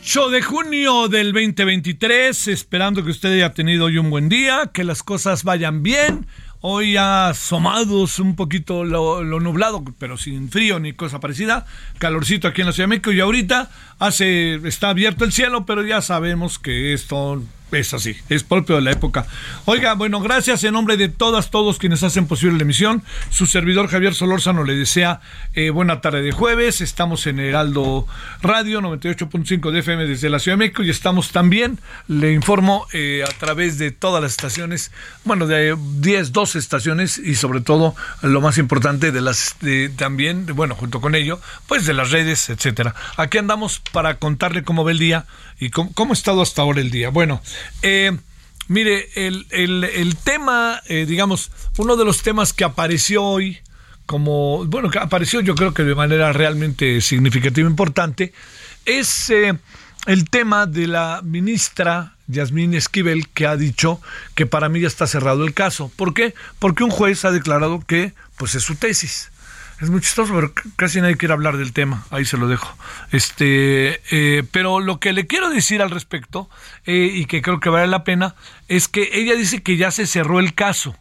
8 de junio del 2023, esperando que usted haya tenido hoy un buen día, que las cosas vayan bien. Hoy asomados un poquito lo, lo nublado, pero sin frío ni cosa parecida. Calorcito aquí en la Ciudad de México y ahorita hace, está abierto el cielo, pero ya sabemos que esto es así, es propio de la época. Oiga, bueno, gracias en nombre de todas, todos quienes hacen posible la emisión. Su servidor Javier Solórzano le desea eh, buena tarde de jueves. Estamos en Heraldo Radio 98.5 de FM desde la Ciudad de México y estamos también, le informo, eh, a través de todas las estaciones, bueno, de 10, 12 estaciones y sobre todo, lo más importante, de las de, también, bueno, junto con ello, pues de las redes, etcétera. Aquí andamos para contarle cómo ve el día y cómo, cómo ha estado hasta ahora el día. Bueno, eh, mire, el, el, tema, eh, digamos, uno de los temas que apareció hoy, como, bueno, que apareció yo creo que de manera realmente significativa e importante, es eh, el tema de la ministra Yasmín Esquivel, que ha dicho que para mí ya está cerrado el caso. ¿Por qué? Porque un juez ha declarado que pues es su tesis. Es muy chistoso, pero casi nadie quiere hablar del tema. Ahí se lo dejo. Este, eh, pero lo que le quiero decir al respecto, eh, y que creo que vale la pena, es que ella dice que ya se cerró el caso.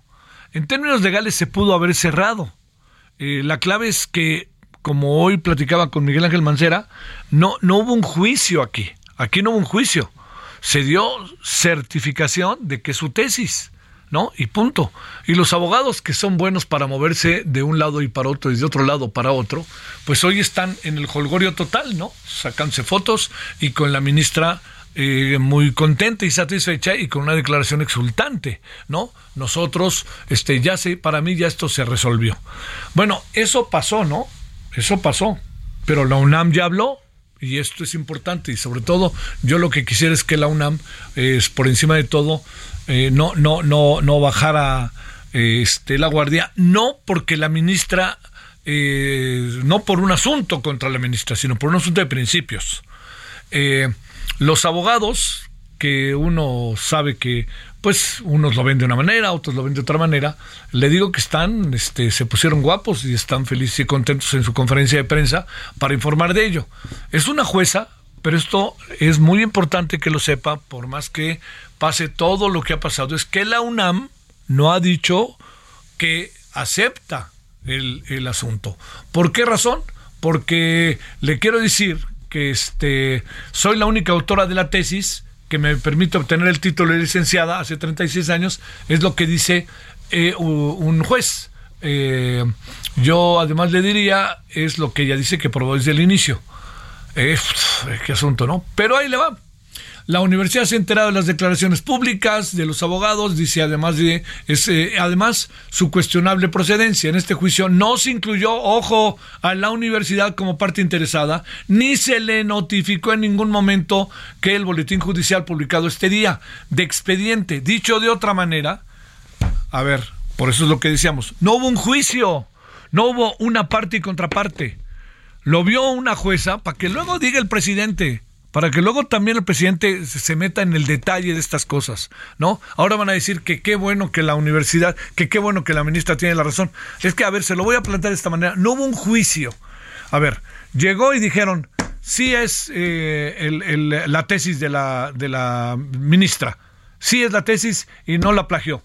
En términos legales se pudo haber cerrado. Eh, la clave es que, como hoy platicaba con Miguel Ángel Mancera, no, no hubo un juicio aquí. Aquí no hubo un juicio. Se dio certificación de que su tesis. ¿No? Y punto. Y los abogados que son buenos para moverse de un lado y para otro y de otro lado para otro, pues hoy están en el holgorio total, ¿no? Sacándose fotos y con la ministra eh, muy contenta y satisfecha y con una declaración exultante, ¿no? Nosotros, este, ya sé, para mí ya esto se resolvió. Bueno, eso pasó, ¿no? Eso pasó. Pero la UNAM ya habló, y esto es importante y sobre todo yo lo que quisiera es que la UNAM es por encima de todo eh, no no no no bajara eh, este la guardia no porque la ministra eh, no por un asunto contra la ministra sino por un asunto de principios. Eh, los abogados que uno sabe que pues unos lo ven de una manera, otros lo ven de otra manera. Le digo que están, este, se pusieron guapos y están felices y contentos en su conferencia de prensa para informar de ello. Es una jueza, pero esto es muy importante que lo sepa, por más que pase todo lo que ha pasado, es que la UNAM no ha dicho que acepta el, asunto. ¿Por qué razón? Porque le quiero decir que este, soy la única autora de la tesis que me permite obtener el título de licenciada hace 36 años, es lo que dice eh, un juez. Eh, yo además le diría, es lo que ella dice que probó desde el inicio. Eh, qué asunto, ¿no? Pero ahí le va. La universidad se ha enterado de las declaraciones públicas de los abogados, dice además de eh, además su cuestionable procedencia. En este juicio no se incluyó, ojo, a la universidad como parte interesada, ni se le notificó en ningún momento que el boletín judicial publicado este día de expediente. Dicho de otra manera, a ver, Por eso es lo que decíamos. No hubo un juicio, no hubo una parte y contraparte. Lo vio una jueza para que luego diga el presidente, para que luego también el presidente se meta en el detalle de estas cosas, ¿no? Ahora van a decir que qué bueno que la universidad, que qué bueno que la ministra tiene la razón. Es que, a ver, se lo voy a plantear de esta manera. No hubo un juicio. A ver, llegó y dijeron, sí es eh, la tesis de la, de la ministra, sí es la tesis y no la plagió.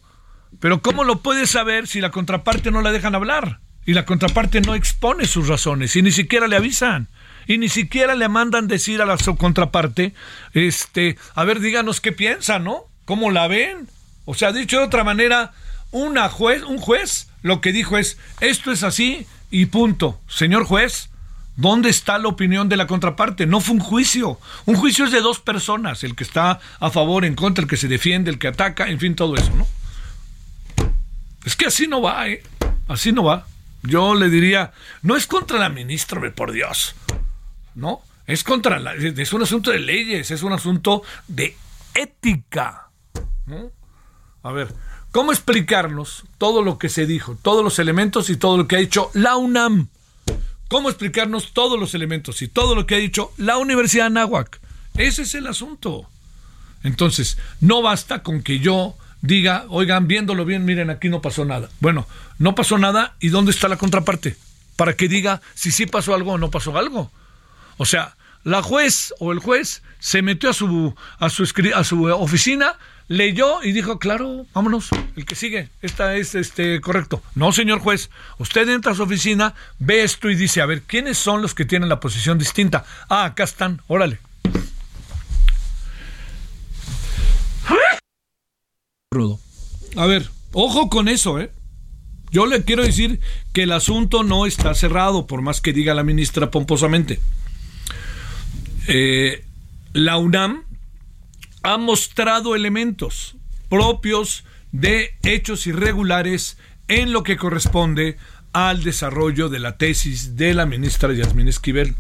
Pero ¿cómo lo puede saber si la contraparte no la dejan hablar? Y la contraparte no expone sus razones y ni siquiera le avisan y ni siquiera le mandan decir a la contraparte, este, a ver, díganos qué piensa, ¿no? ¿Cómo la ven? O sea, dicho de otra manera, una juez, un juez lo que dijo es, esto es así y punto. Señor juez, ¿dónde está la opinión de la contraparte? No fue un juicio. Un juicio es de dos personas, el que está a favor, en contra, el que se defiende, el que ataca, en fin, todo eso, ¿no? Es que así no va, ¿eh? Así no va. Yo le diría, no es contra la ministra, por Dios. ¿No? Es contra la, es un asunto de leyes, es un asunto de ética. A ver, ¿cómo explicarnos todo lo que se dijo, todos los elementos y todo lo que ha dicho la UNAM? ¿Cómo explicarnos todos los elementos y todo lo que ha dicho la Universidad de Anáhuac? Ese es el asunto. Entonces, no basta con que yo diga, oigan, viéndolo bien, miren, aquí no pasó nada. Bueno, no pasó nada y ¿dónde está la contraparte? Para que diga si sí pasó algo o no pasó algo. O sea, la juez o el juez se metió a su, a su, a su oficina, leyó y dijo, claro, vámonos, el que sigue, esta es este correcto. No, señor juez, usted entra a su oficina, ve esto y dice, a ver, ¿quiénes son los que tienen la posición distinta? Ah, acá están, órale. Rudo. A ver, ojo con eso, ¿eh? Yo le quiero decir que el asunto no está cerrado, por más que diga la ministra pomposamente. Eh, la UNAM ha mostrado elementos propios de hechos irregulares en lo que corresponde al desarrollo de la tesis de la ministra Yasmín Esquivel.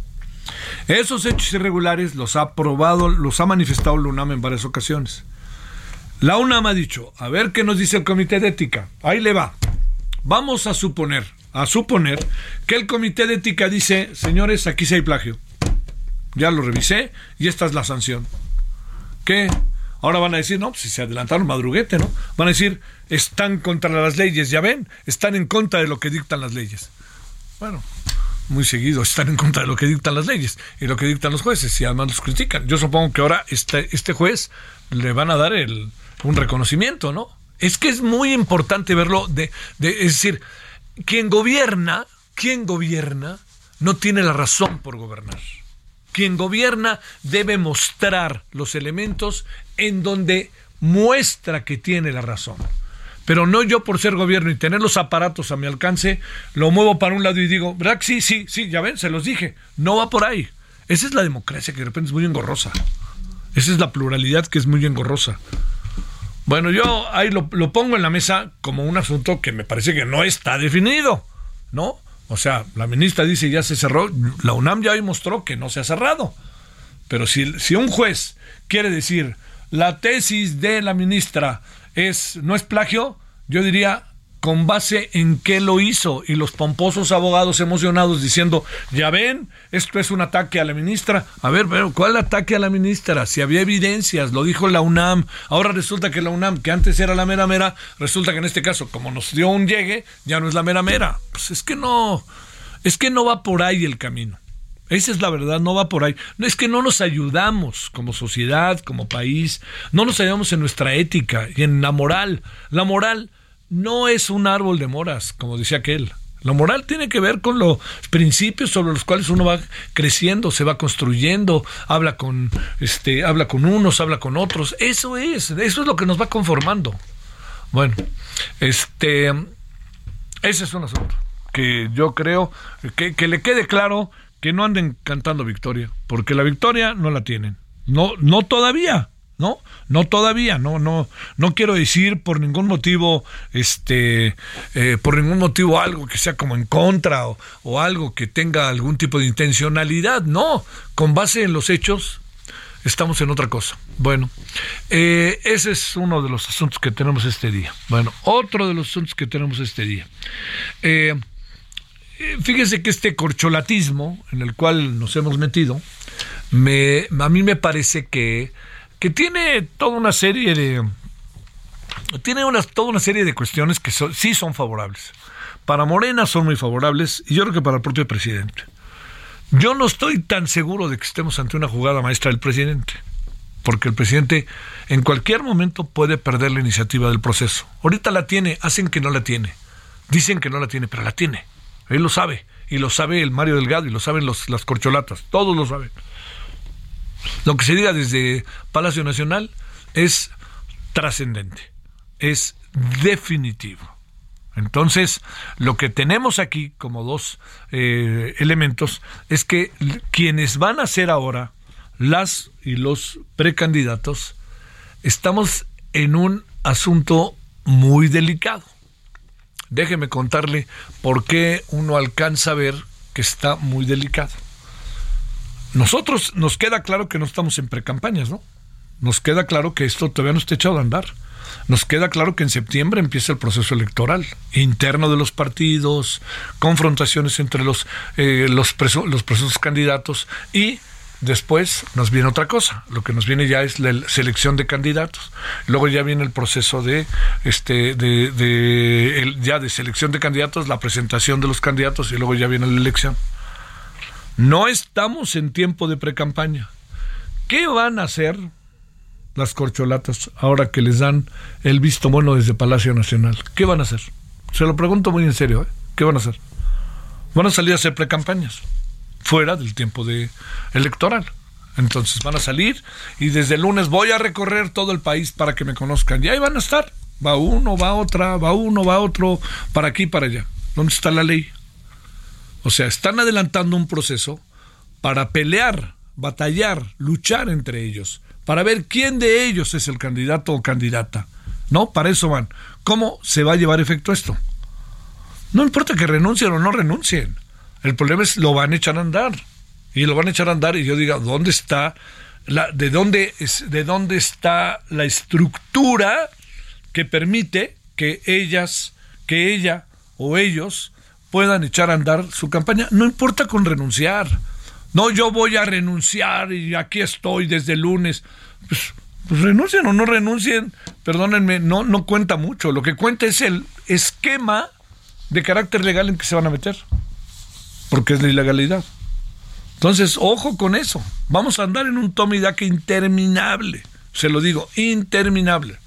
Esos hechos irregulares los ha probado, los ha manifestado la UNAM en varias ocasiones. La UNAM ha dicho, a ver qué nos dice el Comité de Ética. Ahí le va. Vamos a suponer, a suponer que el Comité de Ética dice, señores, aquí sí hay plagio ya lo revisé y esta es la sanción. ¿Qué? Ahora van a decir, no, si se adelantaron madruguete, ¿no? Van a decir, están contra las leyes, ya ven, están en contra de lo que dictan las leyes. Bueno, muy seguido están en contra de lo que dictan las leyes y lo que dictan los jueces y además los critican. Yo supongo que ahora este, este juez le van a dar el, un reconocimiento, ¿no? Es que es muy importante verlo, de, de, es decir, quien gobierna, quien gobierna, no tiene la razón por gobernar. Quien gobierna debe mostrar los elementos en donde muestra que tiene la razón. Pero no yo por ser gobierno y tener los aparatos a mi alcance, lo muevo para un lado y digo, ¿verdad? Sí, sí, sí, ya ven, se los dije. No va por ahí. Esa es la democracia que de repente es muy engorrosa. Esa es la pluralidad que es muy engorrosa. Bueno, yo ahí lo, lo pongo en la mesa como un asunto que me parece que no está definido, ¿no? O sea, la ministra dice ya se cerró, la UNAM ya hoy mostró que no se ha cerrado. Pero si, si un juez quiere decir la tesis de la ministra es no es plagio, yo diría con base en qué lo hizo y los pomposos abogados emocionados diciendo, ya ven, esto es un ataque a la ministra. A ver, pero ¿cuál ataque a la ministra? Si había evidencias, lo dijo la UNAM. Ahora resulta que la UNAM, que antes era la mera mera, resulta que en este caso, como nos dio un llegue, ya no es la mera mera. Pues es que no, es que no va por ahí el camino. Esa es la verdad, no va por ahí. No es que no nos ayudamos como sociedad, como país, no nos ayudamos en nuestra ética y en la moral. La moral no es un árbol de moras, como decía aquel. La moral tiene que ver con los principios sobre los cuales uno va creciendo, se va construyendo, habla con este, habla con unos, habla con otros. Eso es, eso es lo que nos va conformando. Bueno, este ese es un asunto que yo creo que, que le quede claro que no anden cantando victoria, porque la victoria no la tienen. No, no todavía. ¿No? No todavía, no, no, no quiero decir por ningún motivo, este, eh, por ningún motivo algo que sea como en contra o, o, algo que tenga algún tipo de intencionalidad, no, con base en los hechos, estamos en otra cosa. Bueno, eh, ese es uno de los asuntos que tenemos este día. Bueno, otro de los asuntos que tenemos este día. Eh, fíjese que este corcholatismo en el cual nos hemos metido, me, a mí me parece que, que tiene toda una serie de tiene una, toda una serie de cuestiones que sí son favorables. Para Morena son muy favorables y yo creo que para el propio presidente. Yo no estoy tan seguro de que estemos ante una jugada maestra del presidente, porque el presidente en cualquier momento puede perder la iniciativa del proceso. Ahorita la tiene, hacen que no la tiene. Dicen que no la tiene, pero la tiene. Él lo sabe, y lo sabe el Mario Delgado, y lo saben los, las corcholatas, todos lo saben. Lo que se diga desde Palacio Nacional es trascendente, es definitivo. Entonces, lo que tenemos aquí como dos eh, elementos es que quienes van a ser ahora las y los precandidatos, estamos en un asunto muy delicado. Déjeme contarle por qué uno alcanza a ver que está muy delicado. Nosotros nos queda claro que no estamos en precampañas, ¿no? Nos queda claro que esto todavía no está echado a andar nos queda claro que en septiembre empieza el proceso electoral interno de los partidos, confrontaciones entre los, eh, los, los procesos candidatos y Después nos viene otra cosa, lo que nos viene ya es la selección de candidatos. Luego ya viene el proceso de este de ya de selección de candidatos, la presentación de los candidatos y luego ya viene la elección. No estamos en tiempo de precampaña. ¿Qué van a hacer las corcholatas ahora que les dan el visto bueno desde Palacio Nacional? ¿Qué van a hacer? Se lo pregunto muy en serio, ¿eh? ¿qué van a hacer? Van a salir a hacer precampañas fuera del tiempo de electoral. Entonces van a salir y desde el lunes voy a recorrer todo el país para que me conozcan. Y ahí van a estar. Va uno, va otra, va uno, va otro, para aquí, para allá. ¿Dónde está la ley? O sea, están adelantando un proceso para pelear, batallar, luchar entre ellos para ver quién de ellos es el candidato o candidata. No, para eso van. ¿Cómo se va a llevar efecto esto? No importa que renuncien o no renuncien. El problema es lo van a echar a andar. Y lo van a echar a andar y yo diga, ¿dónde está de dónde es, de dónde está la estructura que permite que ellas, que ella o ellos puedan echar a andar su campaña? No importa con renunciar no, yo voy a renunciar y aquí estoy desde el lunes. Pues, pues, renuncien o no renuncien, perdónenme, no, no cuenta mucho. Lo que cuenta es el esquema de carácter legal en que se van a meter, porque es la ilegalidad. Entonces, ojo con eso. Vamos a andar en un toma y daca interminable. Se lo digo, interminable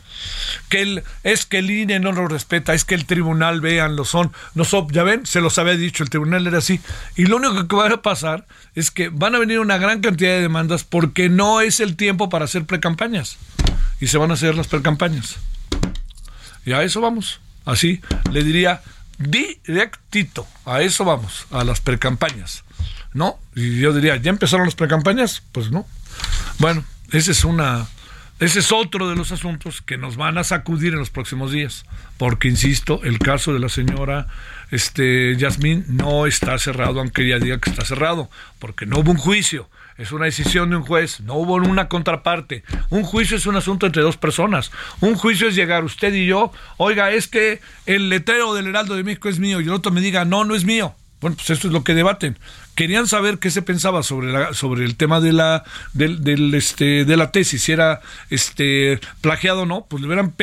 que el, es que el INE no lo respeta, es que el tribunal, vean, lo son, no son, ya ven, se los había dicho, el tribunal era así. Y lo único que va a pasar es que van a venir una gran cantidad de demandas porque no es el tiempo para hacer precampañas. Y se van a hacer las precampañas. Y a eso vamos. Así le diría directito, a eso vamos, a las precampañas. ¿No? Y yo diría, ¿ya empezaron las precampañas? Pues no. Bueno, esa es una ese es otro de los asuntos que nos van a sacudir en los próximos días, porque insisto, el caso de la señora este Yasmín no está cerrado, aunque ella diga que está cerrado, porque no hubo un juicio, es una decisión de un juez, no hubo una contraparte. Un juicio es un asunto entre dos personas. Un juicio es llegar usted y yo, oiga, es que el letrero del Heraldo de México es mío y el otro me diga, no, no es mío. Bueno, pues eso es lo que debaten querían saber qué se pensaba sobre la, sobre el tema de la del, este de la tesis si era este plagiado o no pues le hubieran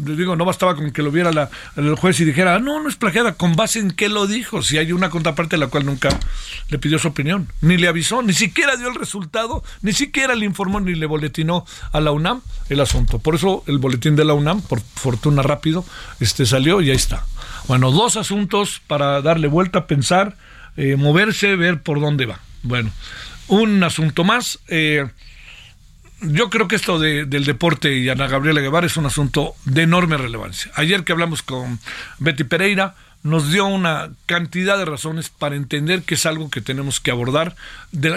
digo no bastaba con que lo viera la, el juez y dijera ah, no no es plagiada con base en qué lo dijo si hay una contraparte a la cual nunca le pidió su opinión ni le avisó ni siquiera dio el resultado ni siquiera le informó ni le boletinó a la UNAM el asunto. Por eso el boletín de la UNAM por fortuna rápido este salió y ahí está. Bueno dos asuntos para darle vuelta a pensar eh, moverse, ver por dónde va. Bueno, un asunto más. Eh, yo creo que esto del deporte y Ana Gabriela Guevara es un asunto de enorme relevancia. Ayer que hablamos con Betty Pereira, nos dio una cantidad de razones para entender que es algo que tenemos que abordar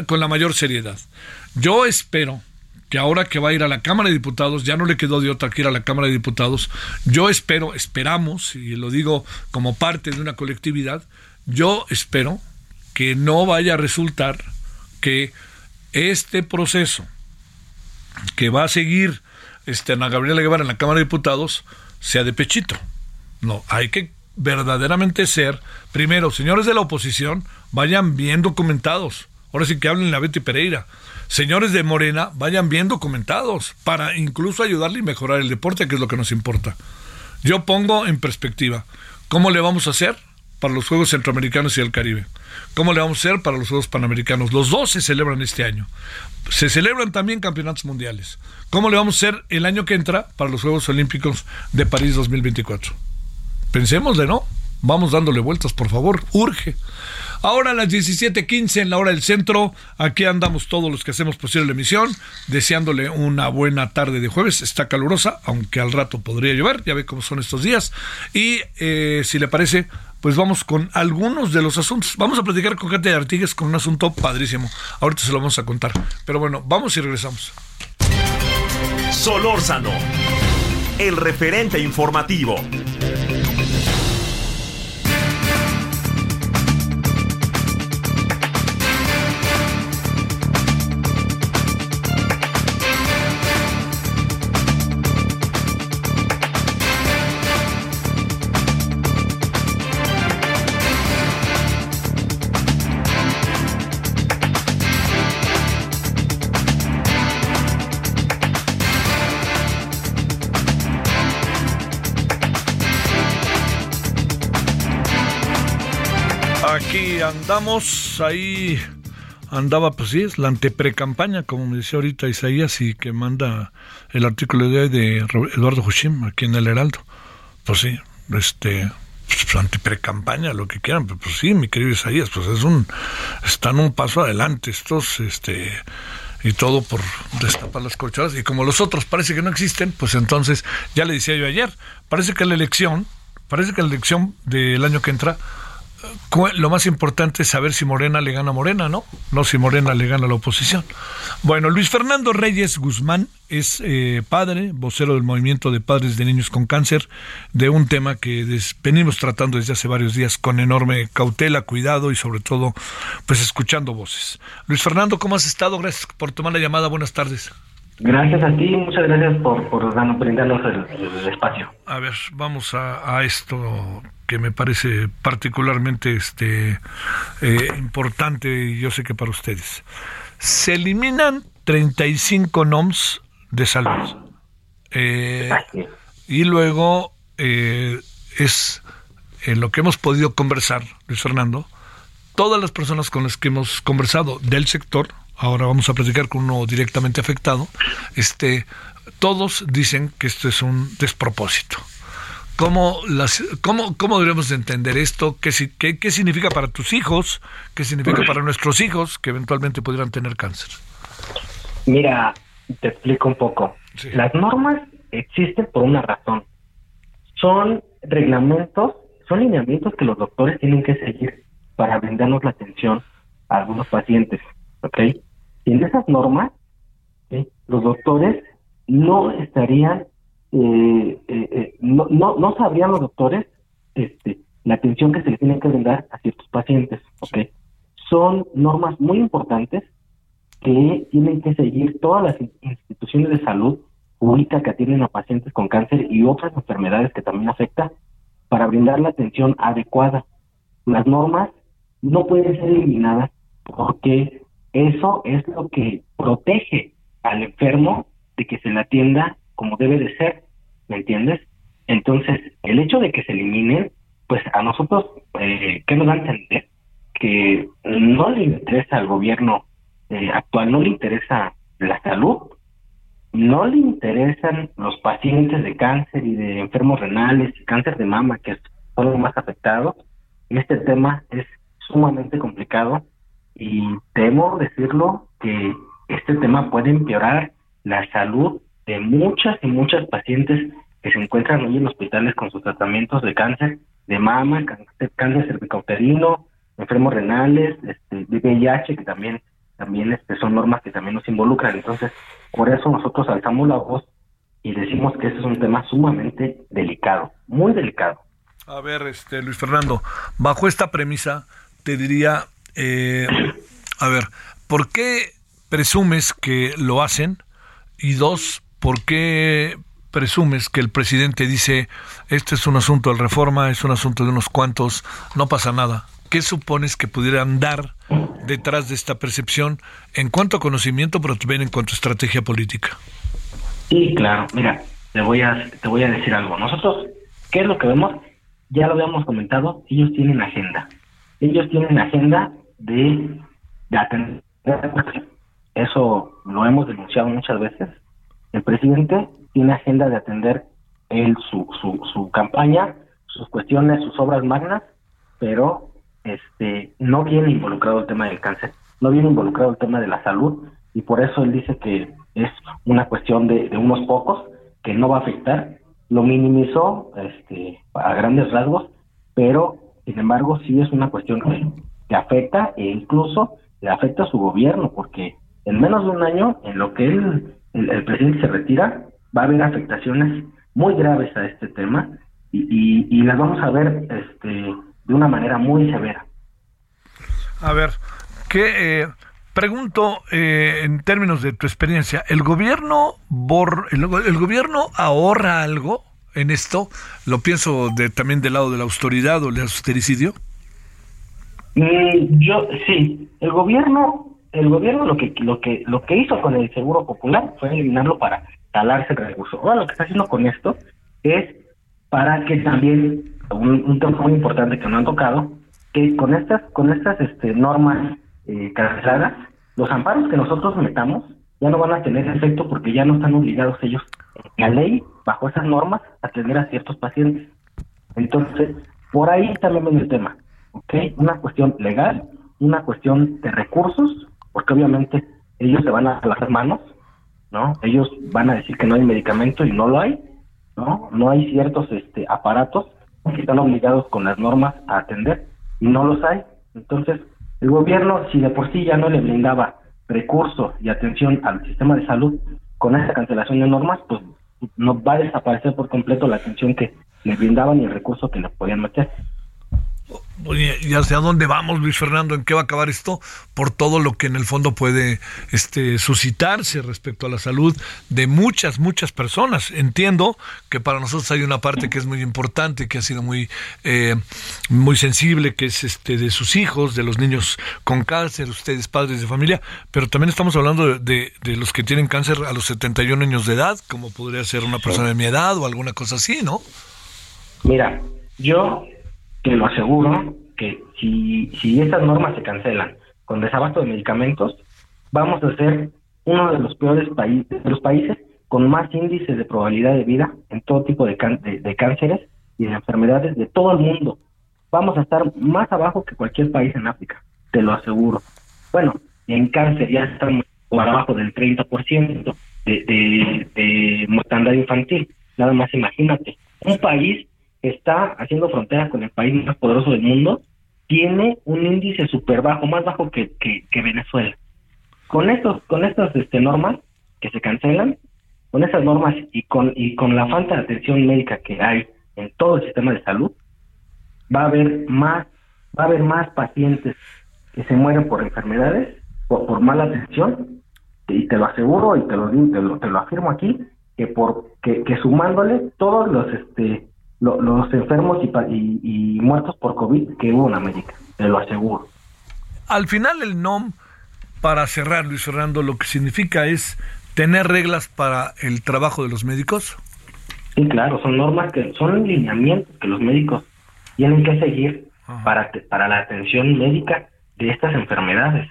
con la mayor seriedad. Yo espero que ahora que va a ir a la Cámara de Diputados, ya no le quedó de otra que ir a la Cámara de Diputados, yo espero, esperamos, y lo digo como parte de una colectividad, yo espero que no vaya a resultar que este proceso que va a seguir este, Ana Gabriela Guevara en la Cámara de Diputados sea de pechito. No, hay que verdaderamente ser, primero, señores de la oposición, vayan bien documentados. Ahora sí que hablen la Betty Pereira. Señores de Morena, vayan bien documentados para incluso ayudarle y mejorar el deporte, que es lo que nos importa. Yo pongo en perspectiva, ¿cómo le vamos a hacer para los Juegos Centroamericanos y el Caribe? ¿Cómo le vamos a hacer para los Juegos Panamericanos? Los dos se celebran este año. Se celebran también campeonatos mundiales. ¿Cómo le vamos a hacer el año que entra para los Juegos Olímpicos de París 2024? Pensémosle, ¿no? Vamos dándole vueltas, por favor. Urge. Ahora a las 17:15 en la hora del centro, aquí andamos todos los que hacemos posible la emisión, deseándole una buena tarde de jueves. Está calurosa, aunque al rato podría llover, ya ve cómo son estos días. Y eh, si le parece, pues vamos con algunos de los asuntos. Vamos a platicar con Katia Artigues con un asunto padrísimo. Ahorita se lo vamos a contar. Pero bueno, vamos y regresamos. Solórzano, el referente informativo. Andamos ahí, andaba, pues sí, es la anteprecampaña, como me decía ahorita Isaías, y que manda el artículo de hoy de Eduardo Hushim, aquí en el Heraldo. Pues sí, este, pues, anteprecampaña, lo que quieran, pues, pues, sí, mi querido Isaías, pues es un, están un paso adelante estos, este, y todo por destapar las colchadas, y como los otros parece que no existen, pues entonces, ya le decía yo ayer, parece que la elección, parece que la elección del año que entra, lo más importante es saber si Morena le gana a Morena, ¿no? No si Morena le gana a la oposición. Bueno, Luis Fernando Reyes Guzmán es eh, padre, vocero del movimiento de padres de niños con cáncer, de un tema que venimos tratando desde hace varios días con enorme cautela, cuidado y sobre todo, pues escuchando voces. Luis Fernando, ¿cómo has estado? Gracias por tomar la llamada. Buenas tardes. Gracias a ti, muchas gracias por, por brindarnos el, espacio. A ver, vamos a esto que me parece particularmente este, eh, importante y yo sé que para ustedes. Se eliminan 35 NOMS de salud. Eh, y luego eh, es en lo que hemos podido conversar, Luis Fernando, todas las personas con las que hemos conversado del sector, ahora vamos a platicar con uno directamente afectado, este, todos dicen que esto es un despropósito. ¿Cómo, las, cómo, cómo debemos entender esto? ¿Qué, qué, ¿Qué significa para tus hijos? ¿Qué significa para nuestros hijos que eventualmente pudieran tener cáncer? Mira, te explico un poco. Las normas existen por una razón. Son reglamentos, son lineamientos que los doctores tienen que seguir para brindarnos la atención a algunos pacientes, ¿ok? Y en esas normas, los doctores no estarían no, no, no sabrían los doctores este, la atención que se le tiene que brindar a ciertos pacientes. ¿okay? Son normas muy importantes que tienen que seguir todas las instituciones de salud pública que atienden a pacientes con cáncer y otras enfermedades que también afectan para brindar la atención adecuada. Las normas no pueden ser eliminadas porque eso es lo que protege al enfermo de que se le atienda como debe de ser, ¿me entiendes? Entonces, el hecho de que se eliminen, pues a nosotros, eh, ¿qué nos da a entender? Que no le interesa al gobierno eh, actual, no le interesa la salud, no le interesan los pacientes de cáncer y de enfermos renales y cáncer de mama, que son los más afectados. Este tema es sumamente complicado y temo decirlo que este tema puede empeorar la salud de muchas y muchas pacientes que se encuentran hoy en hospitales con sus tratamientos de cáncer de mama, cáncer, cáncer cervicouterino, enfermos renales, este, VIH, que también también este, son normas que también nos involucran. Entonces, por eso nosotros alzamos la voz y decimos que este es un tema sumamente delicado, muy delicado. A ver, este Luis Fernando, bajo esta premisa te diría, eh, a ver, ¿por qué presumes que lo hacen? Y dos, ¿por qué presumes que el presidente dice, este es un asunto de reforma, es un asunto de unos cuantos, no pasa nada? ¿Qué supones que pudieran dar detrás de esta percepción en cuanto a conocimiento, pero también en cuanto a estrategia política? Sí, claro. Mira, te voy a, te voy a decir algo. Nosotros, ¿qué es lo que vemos? Ya lo habíamos comentado, ellos tienen agenda. Ellos tienen agenda de, de atender. Eso lo hemos denunciado muchas veces. El presidente tiene agenda de atender él su, su, su campaña, sus cuestiones, sus obras magnas, pero este no viene involucrado el tema del cáncer, no viene involucrado el tema de la salud y por eso él dice que es una cuestión de, unos pocos que no va a afectar. Lo minimizó este, a grandes rasgos, pero sin embargo sí es una cuestión que, afecta e incluso le afecta a su gobierno, porque en menos de un año, en lo que él, el, presidente se retira, va a haber afectaciones muy graves a este tema y, y las vamos a ver este, de una manera muy severa. A ver, ¿qué, eh, pregunto eh, en términos de tu experiencia, ¿el gobierno, bor, el, gobierno ahorra algo en esto? Lo pienso de, también del lado de la autoridad o el austericidio. Mm, yo sí, el gobierno, el gobierno lo que lo que lo que hizo con el seguro popular fue eliminarlo para talarse el recurso. Ahora lo que está haciendo con esto es para que también un, tema muy importante que no han tocado, que con estas, con estas este, normas eh, canceladas, los amparos que nosotros metamos ya no van a tener efecto porque ya no están obligados ellos, la ley, bajo esas normas, a atender a ciertos pacientes. Entonces, por ahí también viene el tema, ¿ok? Una cuestión legal, una cuestión de recursos, porque obviamente ellos se van a las manos, ¿no? Ellos van a decir que no hay medicamento y no lo hay, ¿no? No hay ciertos este, aparatos que están obligados con las normas a atender y no los hay. Entonces, el gobierno, si de por sí ya no le brindaba recursos y atención al sistema de salud con esa cancelación de normas, pues no va a desaparecer por completo la atención que le brindaban y el recurso que le podían meter. ¿Y hacia dónde vamos, Luis Fernando? ¿En qué va a acabar esto? Por todo lo que en el fondo puede este, suscitarse respecto a la salud de muchas, muchas personas. Entiendo que para nosotros hay una parte que es muy importante, que ha sido muy, eh, muy sensible, que es este, de sus hijos, de los niños con cáncer, ustedes padres de familia, pero también estamos hablando de, de los que tienen cáncer a los 71 años de edad, como podría ser una persona de mi edad o alguna cosa así, ¿no? Mira, yo te lo aseguro que si, si estas normas se cancelan con desabasto de medicamentos, vamos a ser uno de los peores países, de los países con más índices de probabilidad de vida en todo tipo de, de, cánceres y de enfermedades de todo el mundo. Vamos a estar más abajo que cualquier país en África, te lo aseguro. Bueno, en cáncer ya estamos por abajo del 30% de, de, de mortandad infantil. Nada más imagínate, un país está haciendo frontera con el país más poderoso del mundo, tiene un índice súper bajo, más bajo que, que, Venezuela. Con estos, con estas este, normas que se cancelan, con esas normas y con, y con la falta de atención médica que hay en todo el sistema de salud, va a haber más, va a haber más pacientes que se mueren por enfermedades, por, por mala atención, y te lo aseguro y te lo, te lo, te lo afirmo aquí, que por que, que sumándole todos los este los enfermos y, muertos por COVID que hubo en América, te lo aseguro. Al final el NOM, para cerrar, Luis Fernando, lo que significa es tener reglas para el trabajo de los médicos. Sí, claro, son normas que son lineamientos que los médicos tienen que seguir para para la atención médica de estas enfermedades.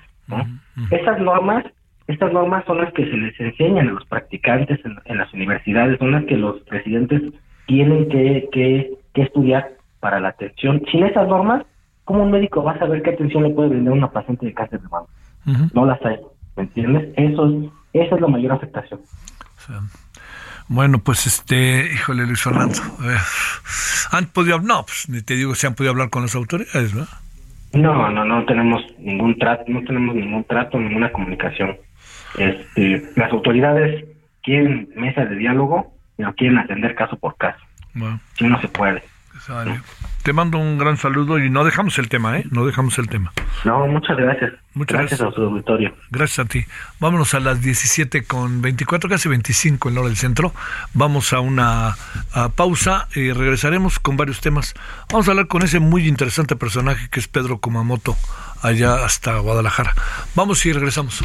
Estas normas, estas normas son las que se les enseñan a los practicantes en, en las universidades, son las que los presidentes tienen que, que, estudiar para la atención. Sin esas normas, ¿cómo un médico va a saber qué atención le puede brindar a una paciente de cáncer de mama? No las hay, ¿me entiendes? Eso es, esa es la mayor afectación. Bueno, pues este, híjole Luis Fernando, ¿han podido no, pues ni te digo si han podido hablar con las autoridades, ¿no? No, no, no tenemos ningún trato, no tenemos ningún trato, ninguna comunicación. Este, las autoridades quieren mesas de diálogo, pero quieren atender caso por caso. Bueno. no se puede. Te mando un gran saludo y no dejamos el tema, ¿eh? No dejamos el tema. No, muchas gracias. Muchas gracias, a su auditorio. Gracias a ti. Vámonos a las 17 con 24, casi 25 en la hora del centro. Vamos a una pausa y regresaremos con varios temas. Vamos a hablar con ese muy interesante personaje que es Pedro Kumamoto, allá hasta Guadalajara. Vamos y regresamos.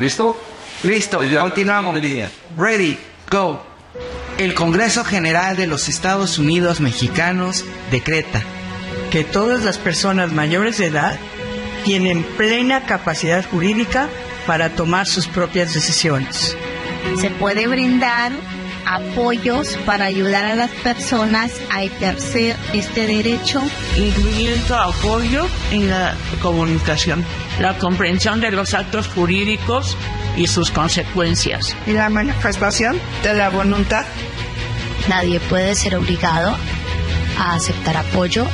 ¿Listo? Listo, continuamos. Ready, go. El Congreso General de los Estados Unidos Mexicanos decreta que todas las personas mayores de edad tienen plena capacidad jurídica para tomar sus propias decisiones. Se puede brindar apoyos para ayudar a las personas a ejercer este derecho, incluyendo apoyo en la comunicación, la comprensión de los actos jurídicos y sus consecuencias. Y la manifestación de la voluntad. Nadie puede ser obligado a aceptar apoyo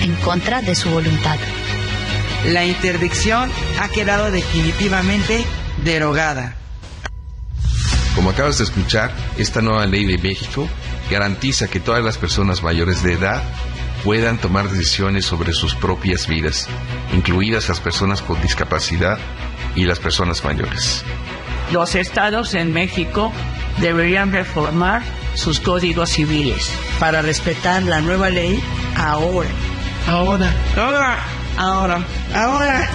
en contra de su voluntad. La interdicción ha quedado definitivamente derogada. Como acabas de escuchar, esta nueva ley de México garantiza que todas las personas mayores de edad puedan tomar decisiones sobre sus propias vidas, incluidas las personas con discapacidad y las personas mayores. Los estados en México deberían reformar sus códigos civiles para respetar la nueva ley ahora. Ahora. Ahora. Ahora. Ahora.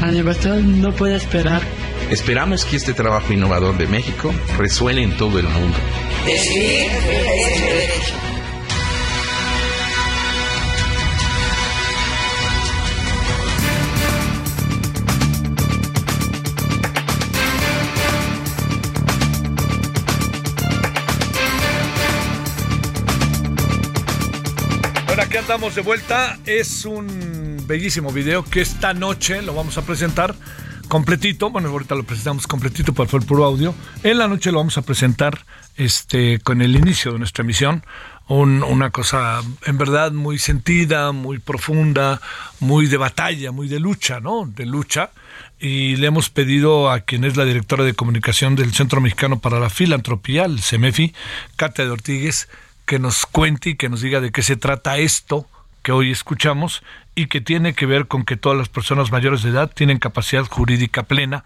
La libertad no puede esperar. Esperamos que este trabajo innovador de México resuene en todo el mundo. De vuelta. Es un bellísimo video que esta noche lo vamos a presentar completito. Bueno, ahorita lo presentamos completito, fue el puro audio. En la noche lo vamos a presentar este, con el inicio de nuestra emisión. una cosa en verdad muy sentida, muy profunda, muy de batalla, muy de lucha, ¿no? De lucha. Y le hemos pedido a quien es la directora de comunicación del Centro Mexicano para la Filantropía, el CEMEFI, Katia de Ortigues, que nos cuente y que nos diga de qué se trata esto que hoy escuchamos y que tiene que ver con que todas las personas mayores de edad tienen capacidad jurídica plena.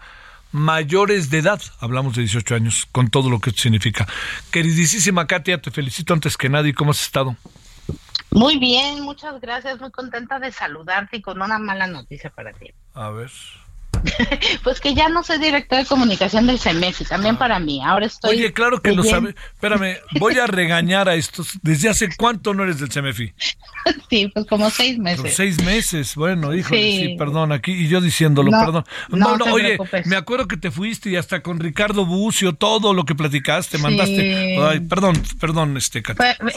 Mayores de edad, hablamos de 18 años, con todo lo que esto significa. Queridísima Katia, te felicito antes que nadie. ¿Cómo has estado? Muy bien, muchas gracias. Muy contenta de saludarte y con una mala noticia para ti. A ver. pues que ya no soy director de comunicación del CEMEFI, también para mí. Ahora estoy. Oye, claro que lo sabe. Espérame, voy a regañar a estos. ¿Desde hace cuánto no eres del CEMEFI? sí, pues como seis meses. seis meses, bueno, hijo, sí. perdón, aquí, y yo diciéndolo, perdón. No, no, oye, me acuerdo que te fuiste y hasta con Ricardo Bucio, todo lo que platicaste, mandaste. Ay, perdón, perdón, este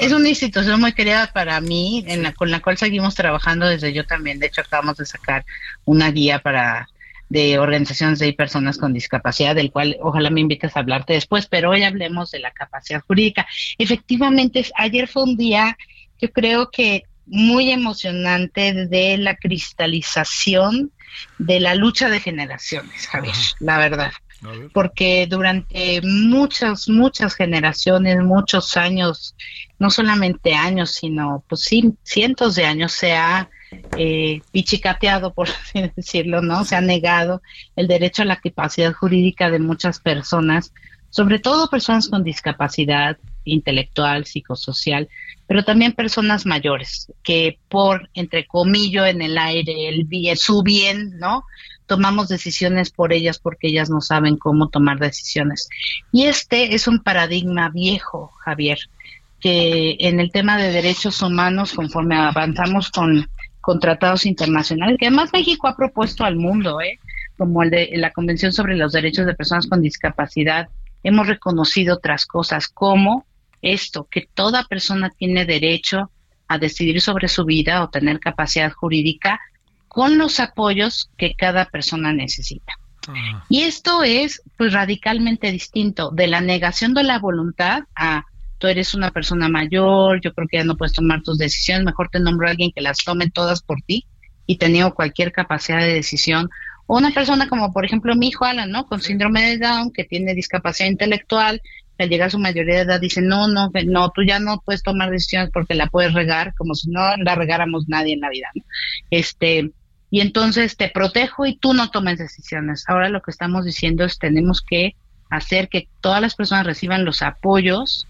Es una institución muy querida para mí, en la, con la cual seguimos trabajando desde yo también. De hecho, acabamos de sacar una guía para de organizaciones de personas con discapacidad, del cual ojalá me invites a hablarte después, pero hoy hablemos de la capacidad jurídica. Efectivamente, ayer fue un día, yo creo que muy emocionante de la cristalización de la lucha de generaciones, Javier, la verdad. Porque durante muchas, muchas generaciones, muchos años, no solamente años, sino pues sí, cientos de años se ha eh, pichicateado, por así decirlo, ¿no? Se ha negado el derecho a la capacidad jurídica de muchas personas sobre todo personas con discapacidad intelectual, psicosocial, pero también personas mayores que por, entre comillas, en el aire, el bien, su bien, ¿no? Tomamos decisiones por ellas porque ellas no saben cómo tomar decisiones. Y este es un paradigma viejo, Javier, que en el tema de derechos humanos, conforme avanzamos con, con tratados internacionales, que además México ha propuesto al mundo, ¿eh? como el de la Convención sobre los Derechos de Personas con Discapacidad, hemos reconocido otras cosas como esto, que toda persona tiene derecho a decidir sobre su vida o tener capacidad jurídica con los apoyos que cada persona necesita. Ah. Y esto es pues radicalmente distinto de la negación de la voluntad a tú eres una persona mayor, yo creo que ya no puedes tomar tus decisiones, mejor te nombro a alguien que las tome todas por ti y te cualquier capacidad de decisión. O una persona como por ejemplo mi hijo Alan, ¿no? Con síndrome de Down, que tiene discapacidad intelectual, al llegar a su mayoría de edad dice, no, no, no, tú ya no puedes tomar decisiones porque la puedes regar, como si no la regáramos nadie en la vida, ¿no? Este, y entonces te protejo y tú no tomes decisiones. Ahora lo que estamos diciendo es tenemos que hacer que todas las personas reciban los apoyos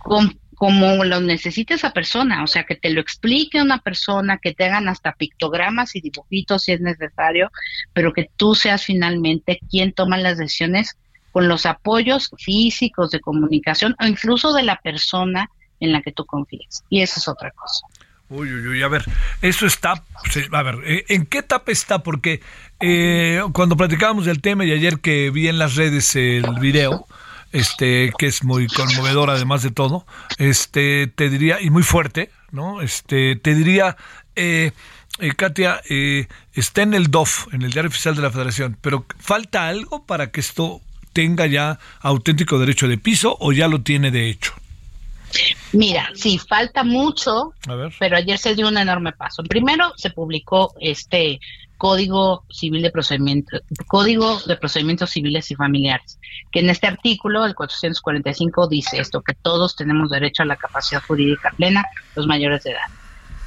como lo necesite esa persona, o sea, que te lo explique una persona, que te hagan hasta pictogramas y dibujitos si es necesario, pero que tú seas finalmente quien toma las decisiones con los apoyos físicos de comunicación o incluso de la persona en la que tú confías. Y eso es otra cosa. Uy, uy, uy, a ver, eso está, a ver, eh, ¿en qué etapa está? Porque eh, cuando platicábamos del tema y ayer que vi en las redes el video, este, que es muy conmovedor además de todo, este, te diría, y muy fuerte, ¿no? Este, te diría, eh, eh, Katia, eh, está en el DOF, en el Diario Oficial de la Federación, pero ¿falta algo para que esto tenga ya auténtico derecho de piso o ya lo tiene de hecho? Mira, sí, falta mucho, pero ayer se dio un enorme paso. Primero se publicó este Código Civil de Procedimiento, Código de Procedimientos Civiles y Familiares, que en este artículo, el 445, dice esto, que todos tenemos derecho a la capacidad jurídica plena, los mayores de edad.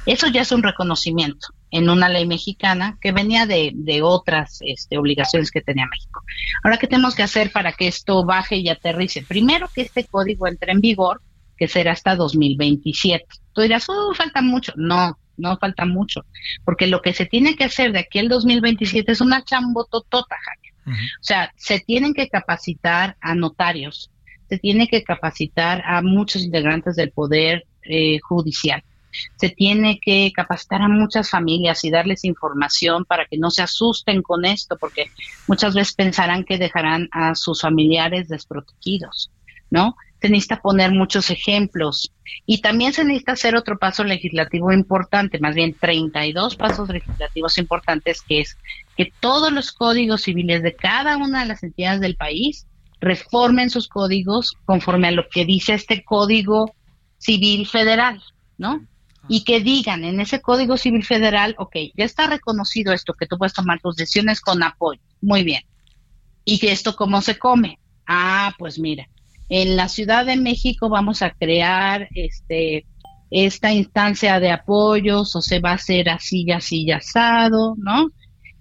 Eso ya es un reconocimiento en una ley mexicana que venía de, de otras este, obligaciones que tenía México. Ahora, ¿qué tenemos que hacer para que esto baje y aterrice? Primero, que este código entre en vigor, que será hasta 2027. Tú dirás, oh, falta mucho. No, no falta mucho, porque lo que se tiene que hacer de aquí al 2027 es una chambototota, Jaime. O sea, se tienen que capacitar a notarios, se tiene que capacitar a muchos integrantes del Poder eh, Judicial se tiene que capacitar a muchas familias y darles información para que no se asusten con esto, porque muchas veces pensarán que dejarán a sus familiares desprotegidos, ¿no? Se necesita poner muchos ejemplos y también se necesita hacer otro paso legislativo importante, más bien 32 pasos legislativos importantes, que es que todos los códigos civiles de cada una de las entidades del país reformen sus códigos conforme a lo que dice este Código Civil Federal, ¿no? y que digan en ese Código Civil Federal, ok, ya está reconocido esto, que tú puedes tomar tus decisiones con apoyo. Muy bien. ¿Y que esto cómo se come? Ah, pues mira, en la Ciudad de México vamos a crear este esta instancia de apoyos o se va a hacer así, así, asado, ¿no?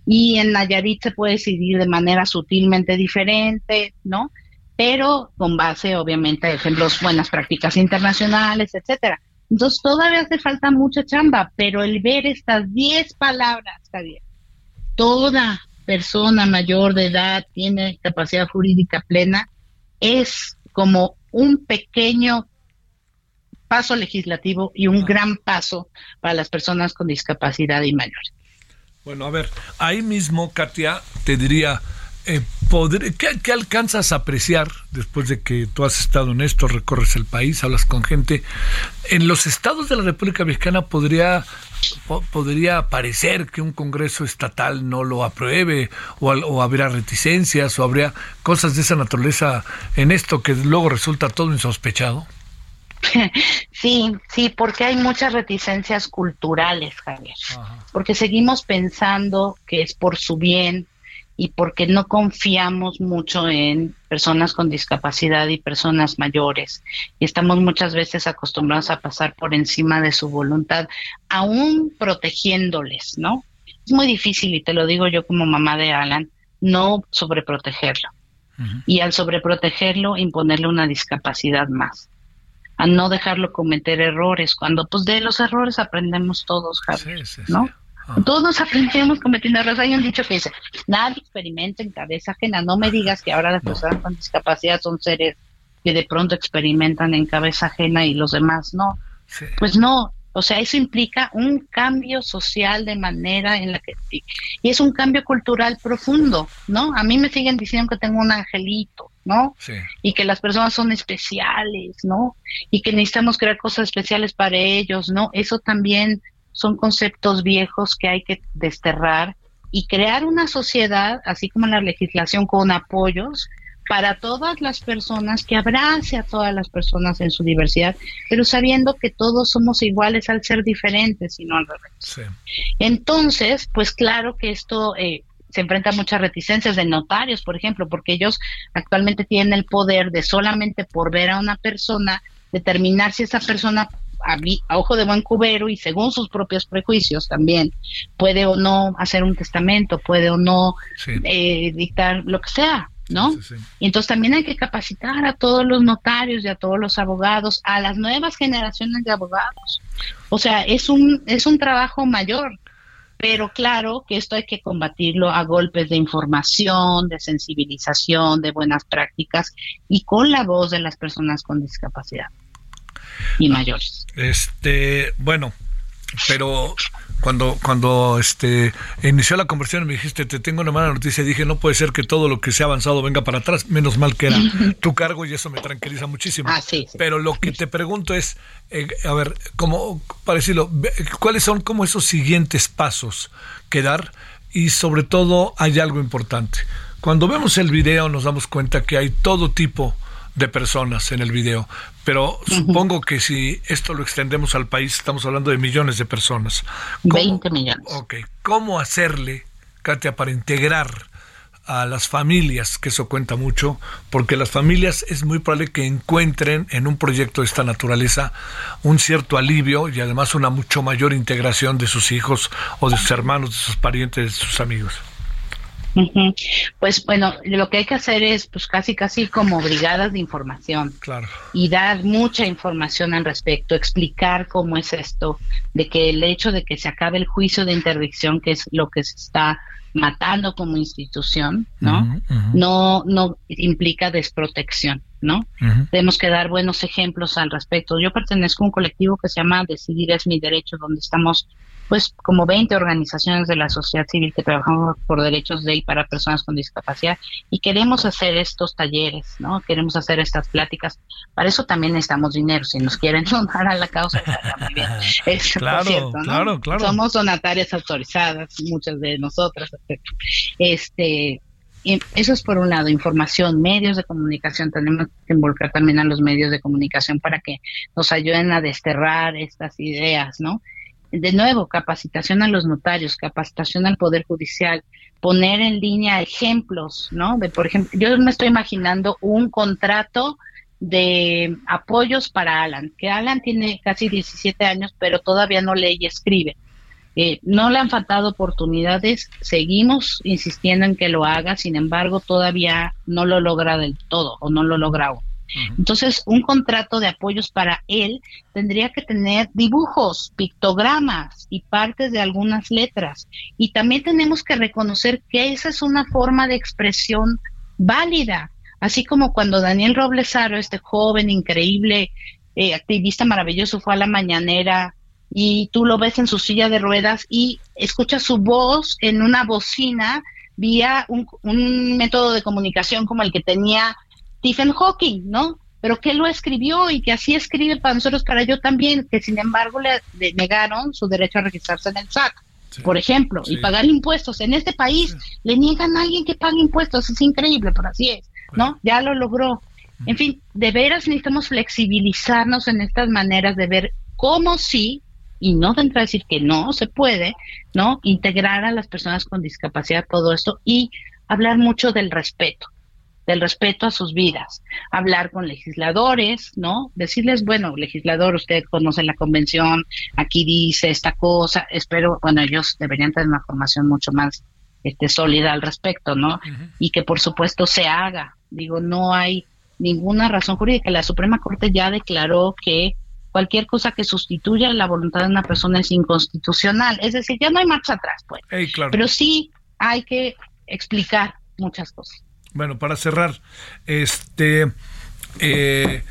Y en Nayarit se puede decidir de manera sutilmente diferente, ¿no? Pero con base, obviamente, a ejemplos, buenas prácticas internacionales, etcétera. Entonces todavía hace falta mucha chamba, pero el ver estas 10 palabras, Javier, toda persona mayor de edad tiene capacidad jurídica plena, es como un pequeño paso legislativo y un gran paso para las personas con discapacidad y mayores. Bueno, a ver, ahí mismo, Katia, te diría, eh, ¿qué, alcanzas a apreciar después de que tú has estado en esto, recorres el país, hablas con gente? En los estados de la República Mexicana podría, podría parecer que un Congreso estatal no lo apruebe o, o habría reticencias o habría cosas de esa naturaleza en esto que luego resulta todo insospechado. Sí, sí, porque hay muchas reticencias culturales, Javier. Porque seguimos pensando que es por su bien, y porque no confiamos mucho en personas con discapacidad y personas mayores y estamos muchas veces acostumbrados a pasar por encima de su voluntad, aún protegiéndoles, ¿no? Es muy difícil y te lo digo yo como mamá de Alan, no sobreprotegerlo. y al sobreprotegerlo imponerle una discapacidad más a no dejarlo cometer errores cuando pues de los errores aprendemos todos Javier, ¿no? Todos aprendemos cometiendo errores. Hay un dicho que dice, nadie experimenta en cabeza ajena. No me digas que ahora las personas con discapacidad son seres que de pronto experimentan en cabeza ajena y los demás no. Pues no, o sea, eso implica un cambio social de manera en la que... Y es un cambio cultural profundo, ¿no? A mí me siguen diciendo que tengo un angelito, ¿no? Y que las personas son especiales, ¿no? Y que necesitamos crear cosas especiales para ellos, ¿no? Eso también son conceptos viejos que hay que desterrar y crear una sociedad, así como la legislación, con apoyos para todas las personas, que abrace a todas las personas en su diversidad, pero sabiendo que todos somos iguales al ser diferentes y no al revés. Entonces, pues claro que esto eh, se enfrenta a muchas reticencias de notarios, por ejemplo, porque ellos actualmente tienen el poder de solamente por ver a una persona determinar si esa persona a, ojo de buen cubero y según sus propios prejuicios también puede o no hacer un testamento, puede o no eh, dictar lo que sea, ¿no? Y entonces también hay que capacitar a todos los notarios y a todos los abogados, a las nuevas generaciones de abogados. O sea, es un, es un trabajo mayor, pero claro que esto hay que combatirlo a golpes de información, de sensibilización, de buenas prácticas y con la voz de las personas con discapacidad y mayores. Este, bueno, pero cuando cuando este inició la conversión me dijiste te tengo una mala noticia dije no puede ser que todo lo que se ha avanzado venga para atrás menos mal que era tu cargo y eso me tranquiliza muchísimo ah, pero lo que te pregunto es eh, a ver como para decirlo cuáles son como esos siguientes pasos que dar y sobre todo hay algo importante cuando vemos el video nos damos cuenta que hay todo tipo de personas en el video. Pero supongo que si esto lo extendemos al país, estamos hablando de millones de personas. 20 millones. Ok. ¿Cómo hacerle, Katia, para integrar a las familias, que eso cuenta mucho, porque las familias es muy probable que encuentren en un proyecto de esta naturaleza un cierto alivio y además una mucho mayor integración de sus hijos o de sus hermanos, de sus parientes, de sus amigos. Pues bueno, lo que hay que hacer es pues casi casi como brigadas de información claro. y dar mucha información al respecto, explicar cómo es esto, de que el hecho de que se acabe el juicio de interdicción, que es lo que se está matando como institución, ¿no? No no implica desprotección, ¿no? Tenemos que dar buenos ejemplos al respecto. Yo pertenezco a un colectivo que se llama Decidir es mi derecho, donde estamos pues como 20 organizaciones de la sociedad civil que trabajamos por derechos de y para personas con discapacidad y queremos hacer estos talleres, ¿no? Queremos hacer estas pláticas. Para eso también necesitamos dinero. Si nos quieren donar a la causa, muy bien. claro, claro, claro. Somos donatarias autorizadas, muchas de nosotras. Este, eso es por un lado, información, medios de comunicación. Tenemos que involucrar también a los medios de comunicación para que nos ayuden a desterrar estas ideas, ¿no? De nuevo, capacitación a los notarios, capacitación al Poder Judicial, poner en línea ejemplos, ¿no? De, por ejemplo, yo me estoy imaginando un contrato de apoyos para Alan, que Alan tiene casi 17 años, pero todavía no lee y escribe. Eh, no le han faltado oportunidades, seguimos insistiendo en que lo haga, sin embargo, todavía no lo logra del todo o no lo logra aún. Entonces, un contrato de apoyos para él tendría que tener dibujos, pictogramas y partes de algunas letras. Y también tenemos que reconocer que esa es una forma de expresión válida. Así como cuando Daniel Roblesaro, este joven, increíble, eh, activista maravilloso, fue a la mañanera y tú lo ves en su silla de ruedas y escuchas su voz en una bocina vía un método de comunicación como el que tenía Stephen Hawking, ¿no? Pero que lo escribió y que así escribe para nosotros, para yo también, que sin embargo le, negaron su derecho a registrarse en el SAC, por ejemplo, y pagar impuestos. En este país le niegan a alguien que pague impuestos, es increíble, pero así es, ¿no? Ya lo logró. En fin, de veras necesitamos flexibilizarnos en estas maneras de ver cómo sí, y no tendrá a decir que no se puede, ¿no? Integrar a las personas con discapacidad todo esto y hablar mucho del respeto del respeto a sus vidas, hablar con legisladores, ¿no? Decirles, bueno, legislador, usted conoce la convención, aquí dice esta cosa, espero, bueno, ellos deberían tener una formación mucho más este, sólida al respecto, ¿no? Y que por supuesto se haga, Digo, no hay ninguna razón jurídica. La Suprema Corte ya declaró que cualquier cosa que sustituya la voluntad de una persona es inconstitucional. Es decir, ya no hay marcha atrás, pues. Pero sí hay que explicar muchas cosas. Bueno, para cerrar, este, eh,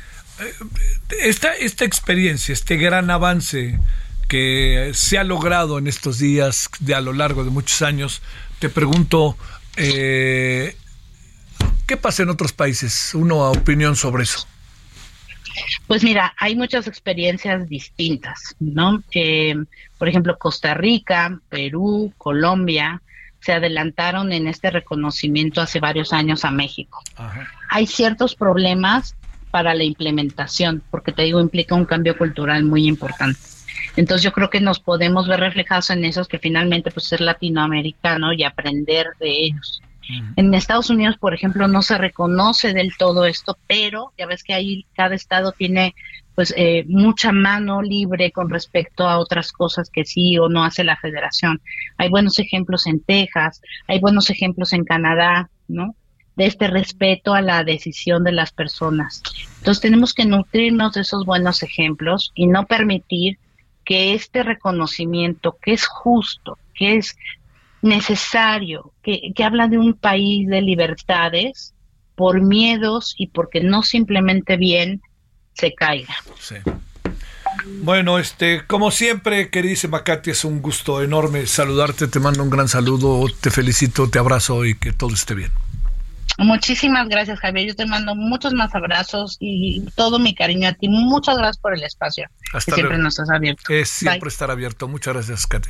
esta, esta experiencia, este gran avance que se ha logrado en estos días, de a lo largo de muchos años, te pregunto, eh, ¿qué pasa en otros países? Una opinión sobre eso. Pues mira, hay muchas experiencias distintas, ¿no? Eh, por ejemplo, Costa Rica, Perú, Colombia se adelantaron en este reconocimiento hace varios años a México. Hay ciertos problemas para la implementación, porque te digo, implica un cambio cultural muy importante. Entonces yo creo que nos podemos ver reflejados en esos que finalmente pues ser latinoamericano y aprender de ellos. En Estados Unidos, por ejemplo, no se reconoce del todo esto, pero ya ves que ahí cada estado tiene pues eh, mucha mano libre con respecto a otras cosas que sí o no hace la federación. Hay buenos ejemplos en Texas, hay buenos ejemplos en Canadá, ¿no? De este respeto a la decisión de las personas. Entonces tenemos que nutrirnos de esos buenos ejemplos y no permitir que este reconocimiento, que es justo, que es necesario, que, habla de un país de libertades, por miedos y porque no simplemente bien se caiga. Sí. Bueno, este, como siempre, queridísima Katy, es un gusto enorme saludarte, te mando un gran saludo, te felicito, te abrazo y que todo esté bien. Muchísimas gracias, Javier. Yo te mando muchos más abrazos y todo mi cariño a ti. Muchas gracias por el espacio. siempre nos estás abierto. Es siempre estar abierto. Muchas gracias, Katy.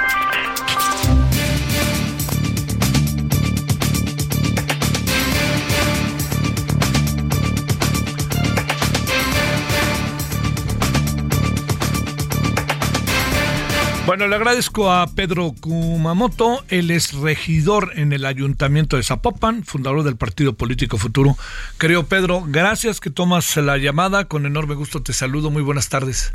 Bueno, le agradezco a Pedro Kumamoto, él es regidor en el Ayuntamiento de Zapopan, fundador del Partido Político Futuro. Querido Pedro, gracias que tomas la llamada, con enorme gusto te saludo, muy buenas tardes.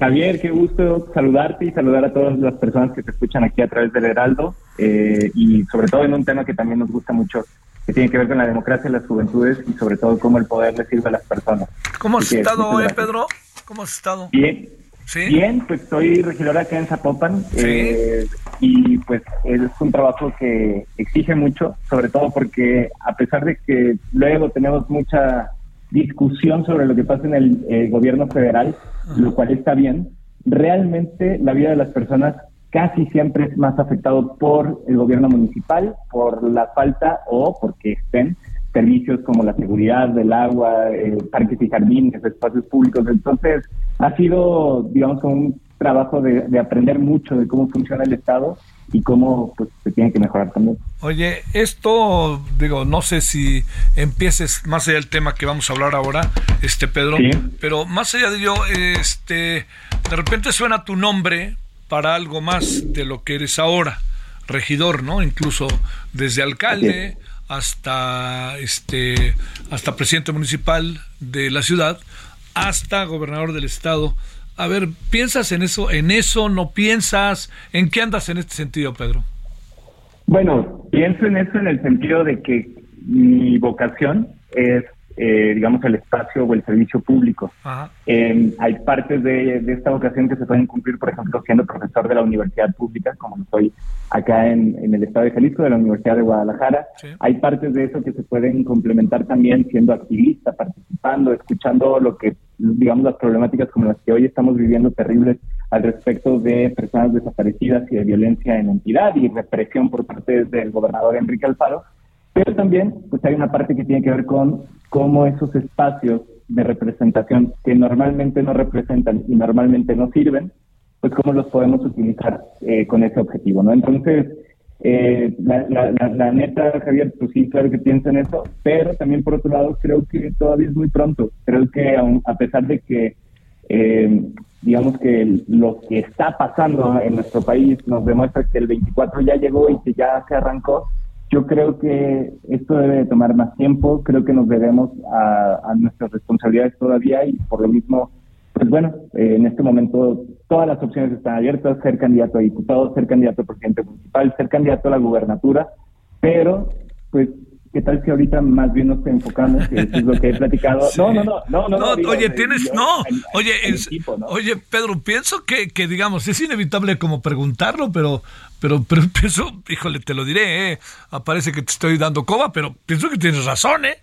Javier, qué gusto saludarte y saludar a todas las personas que te escuchan aquí a través del Heraldo eh, y sobre todo en un tema que también nos gusta mucho, que tiene que ver con la democracia y las juventudes y sobre todo cómo el poder le sirve a las personas. ¿Cómo has estado hoy, Pedro? ¿Cómo has estado? Bien, Bien, pues soy regidor acá en Zapopan eh, y pues es un trabajo que exige mucho, sobre todo porque a pesar de que luego tenemos mucha discusión sobre lo que pasa en el eh, gobierno federal, lo cual está bien, realmente la vida de las personas casi siempre es más afectado por el gobierno municipal, por la falta o porque estén servicios como la seguridad del agua, eh, parques y jardines, espacios públicos. Entonces, ha sido, digamos, un trabajo de, aprender mucho de cómo funciona el Estado y cómo pues, se tiene que mejorar también. Oye, esto, digo, no sé si empieces más allá del tema que vamos a hablar ahora, este Pedro, pero más allá de ello, este, de repente suena tu nombre para algo más de lo que eres ahora, regidor, ¿no? Incluso desde alcalde hasta este hasta presidente municipal de la ciudad hasta gobernador del estado. A ver, ¿piensas en eso? ¿En eso no piensas? ¿En qué andas en este sentido, Pedro? Bueno, pienso en eso en el sentido de que mi vocación es eh, digamos, el espacio o el servicio público. Eh, hay partes de, esta vocación que se pueden cumplir, por ejemplo, siendo profesor de la universidad pública, como soy acá en, el estado de Jalisco, de la Universidad de Guadalajara. Hay partes de eso que se pueden complementar también siendo activista, participando, escuchando lo que, digamos, las problemáticas como las que hoy estamos viviendo terribles al respecto de personas desaparecidas y de violencia en entidad y represión por parte del gobernador Enrique Alfaro. Pero también pues hay una parte que tiene que ver con cómo esos espacios de representación que normalmente no representan y normalmente no sirven, pues cómo los podemos utilizar eh, con ese objetivo, ¿no? Entonces, eh, la, neta, Javier, pues sí, claro que pienso en eso, pero también por otro lado creo que todavía es muy pronto. Creo que a pesar de que, eh, digamos que lo que está pasando en nuestro país nos demuestra que el 24 ya llegó y que ya se arrancó, yo creo que esto debe de tomar más tiempo, creo que nos debemos a, nuestras responsabilidades todavía y por lo mismo pues bueno, en este momento todas las opciones están abiertas, ser candidato a diputado, ser candidato a presidente municipal, ser candidato a la gubernatura, pero pues ¿qué tal si ahorita más bien nos enfocamos, que es lo que he platicado? No, no, no, no, no. oye, tienes, no, oye, oye, Pedro, pienso que, que, digamos, es inevitable como preguntarlo, pero, pero, pero pienso, híjole, te lo diré, ¿eh? parece que te estoy dando coba, pero pienso que tienes razón, ¿eh?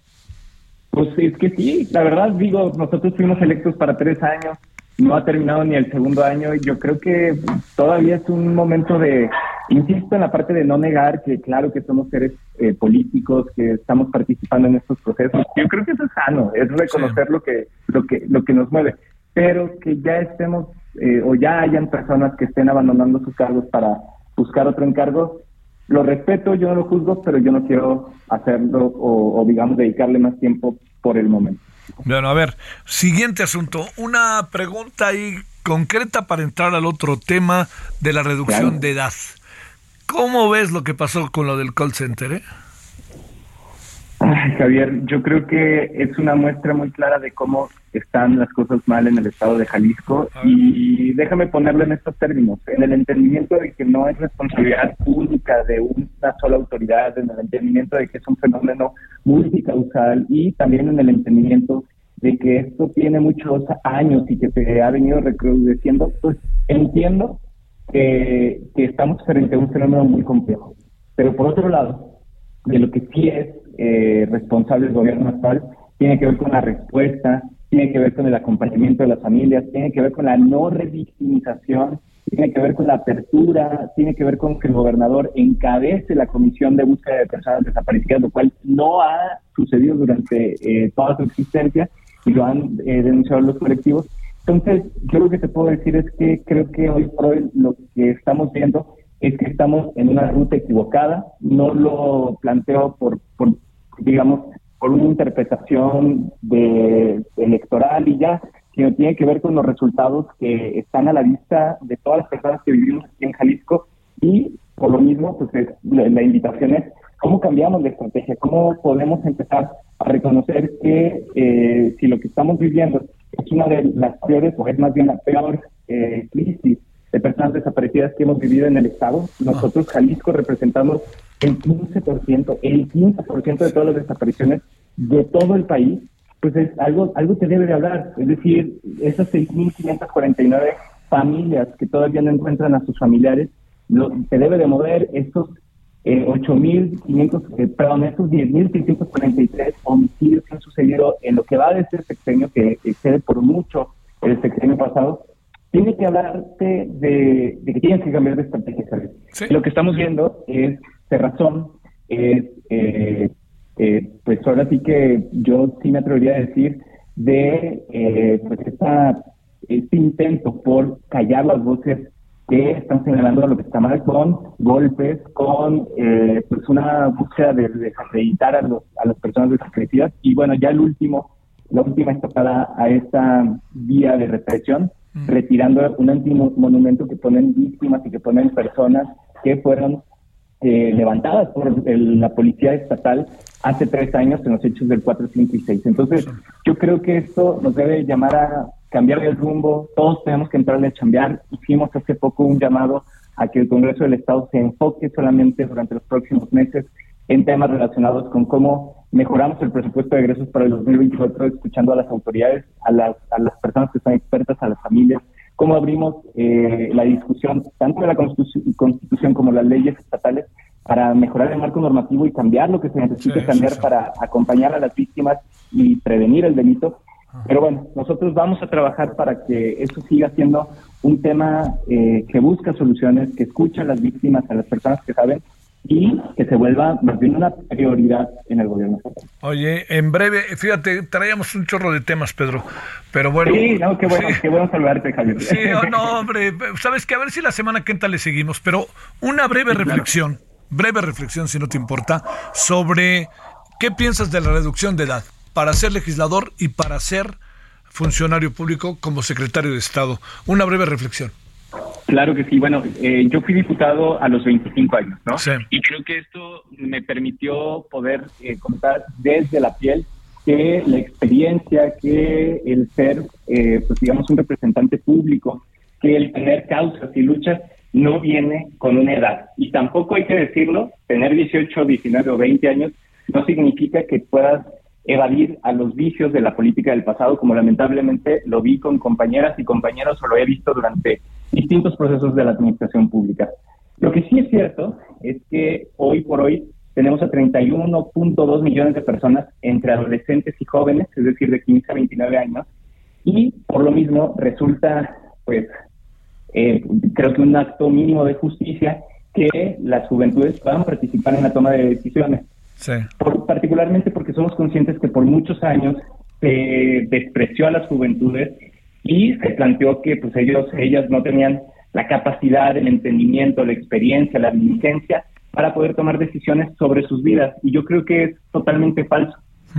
Pues es que sí, la verdad digo, nosotros fuimos electos para tres años, no ha terminado ni el segundo año y yo creo que todavía es un momento de, insisto en la parte de no negar que claro que somos seres eh, políticos, que estamos participando en estos procesos. Yo creo que eso es sano, es reconocer lo que lo que lo que nos mueve, pero que ya estemos eh, o ya hayan personas que estén abandonando sus cargos para buscar otro encargo, lo respeto, yo no lo juzgo, pero yo no quiero hacerlo o, digamos dedicarle más tiempo por el momento. Bueno, a ver, siguiente asunto. Una pregunta ahí concreta para entrar al otro tema de la reducción de edad. ¿Cómo ves lo que pasó con lo del call center? Eh? Javier, yo creo que es una muestra muy clara de cómo están las cosas mal en el estado de Jalisco y déjame ponerlo en estos términos, en el entendimiento de que no es responsabilidad única de una sola autoridad, en el entendimiento de que es un fenómeno multicausal y también en el entendimiento de que esto tiene muchos años y que se ha venido recrudeciendo, pues entiendo que, que estamos frente a un fenómeno muy complejo. Pero por otro lado, de lo que sí es eh, responsable gobierno actual tiene que ver con la respuesta, tiene que ver con el acompañamiento de las familias, tiene que ver con la no revictimización, tiene que ver con la apertura, tiene que ver con que el gobernador encabece la comisión de búsqueda de personas desaparecidas, lo cual no ha sucedido durante eh, toda su existencia y lo han eh, denunciado los colectivos. Entonces, yo lo que te puedo decir es que creo que hoy por hoy lo que estamos viendo es que estamos en una ruta equivocada. No lo planteo por, digamos, por una interpretación de, electoral y ya, sino tiene que ver con los resultados que están a la vista de todas las personas que vivimos aquí en Jalisco y por lo mismo, pues la, invitación es cómo cambiamos la estrategia, cómo podemos empezar a reconocer que eh, si lo que estamos viviendo es una de las peores, o es más bien la peor eh, crisis desaparecidas que hemos vivido en el Estado. Nosotros, Jalisco, representamos el 15%, el 15% de todas las desapariciones de todo el país, pues es algo, algo que debe de hablar. Es decir, esas 6.549 familias que todavía no encuentran a sus familiares, lo, se debe de mover estos eh, 8.500, eh, perdón, estos 10.643 homicidios que han sucedido en lo que va de este sexenio, que excede por mucho el sexenio pasado, tiene que hablarte de, que tienes que cambiar de estrategia. Lo que estamos viendo es razón, es, eh, eh, pues ahora sí que yo sí me atrevería a decir de eh, pues este intento por callar las voces que están señalando lo que está mal con golpes, con pues una búsqueda de desacreditar a, los, a las personas desacreditadas y bueno, ya el último, la última estocada a esta vía de represión, mm. retirando un antimonumento que ponen víctimas y que ponen personas que fueron eh, levantadas por la policía estatal hace tres años en los hechos del 4, 5 y 6. Entonces, yo creo que esto nos debe llamar a cambiar el rumbo, todos tenemos que entrarle a cambiar. Hicimos hace poco un llamado a que el Congreso del Estado se enfoque solamente durante los próximos meses en temas relacionados con cómo mejoramos el presupuesto de egresos para el 2024, escuchando a las autoridades, a las, a las personas que son expertas, a las familias, cómo abrimos eh, la discusión tanto de la constitución, como las leyes estatales para mejorar el marco normativo y cambiar lo que se necesite cambiar para acompañar a las víctimas y prevenir el delito. Pero bueno, nosotros vamos a trabajar para que eso siga siendo un tema eh, que busca soluciones, que escucha a las víctimas, a las personas que saben y que se vuelva más bien una prioridad en el gobierno Oye, en breve, fíjate, traíamos un chorro de temas, Pedro, pero bueno. Sí, no, qué bueno, qué bueno saludarte, Javier. Sí, oh, no, hombre, sabes que a ver si la semana que entra le seguimos, pero una breve reflexión, breve reflexión, si no te importa, sobre qué piensas de la reducción de edad para ser legislador y para ser funcionario público como secretario de Estado. Una breve reflexión. Claro que sí. Bueno, eh, yo fui diputado a los 25 años, ¿no? Sí. Y creo que esto me permitió poder eh, contar desde la piel que la experiencia, que el ser, eh, pues digamos, un representante público, que el tener causas y luchas no viene con una edad. Y tampoco hay que decirlo, tener 18, 19 o 20 años no significa que puedas evadir a los vicios de la política del pasado, como lamentablemente lo vi con compañeras y compañeros o lo he visto durante distintos procesos de la administración pública. Lo que sí es cierto es que hoy por hoy tenemos a 31.2 millones de personas entre adolescentes y jóvenes, es decir, de 15 a 29 años, y por lo mismo resulta, pues, eh, creo que un acto mínimo de justicia que las juventudes puedan participar en la toma de decisiones. particularmente porque somos conscientes que por muchos años se despreció a las juventudes y se planteó que pues ellos ellas no tenían la capacidad, el entendimiento, la experiencia, la diligencia para poder tomar decisiones sobre sus vidas. Y yo creo que es totalmente falso.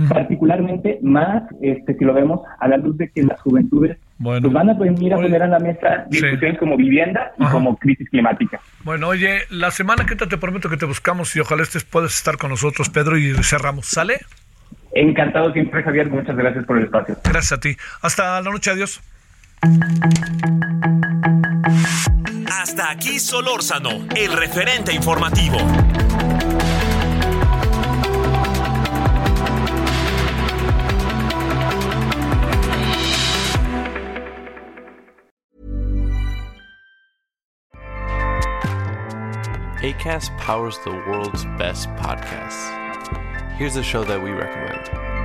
Particularmente más este, si lo vemos a la luz de que las juventudes pues, van a venir a poner a la mesa discusiones como vivienda y como crisis climática. Bueno, oye, la semana que te, te prometo que te buscamos y ojalá estés puedes estar con nosotros, Pedro, y cerramos. ¿Sale? Encantado siempre, Javier. Muchas gracias por el espacio. Gracias a ti. Hasta la noche. Adiós. Hasta aquí Solórzano, el referente informativo. ACAST powers the world's best podcasts. Here's a show that we recommend.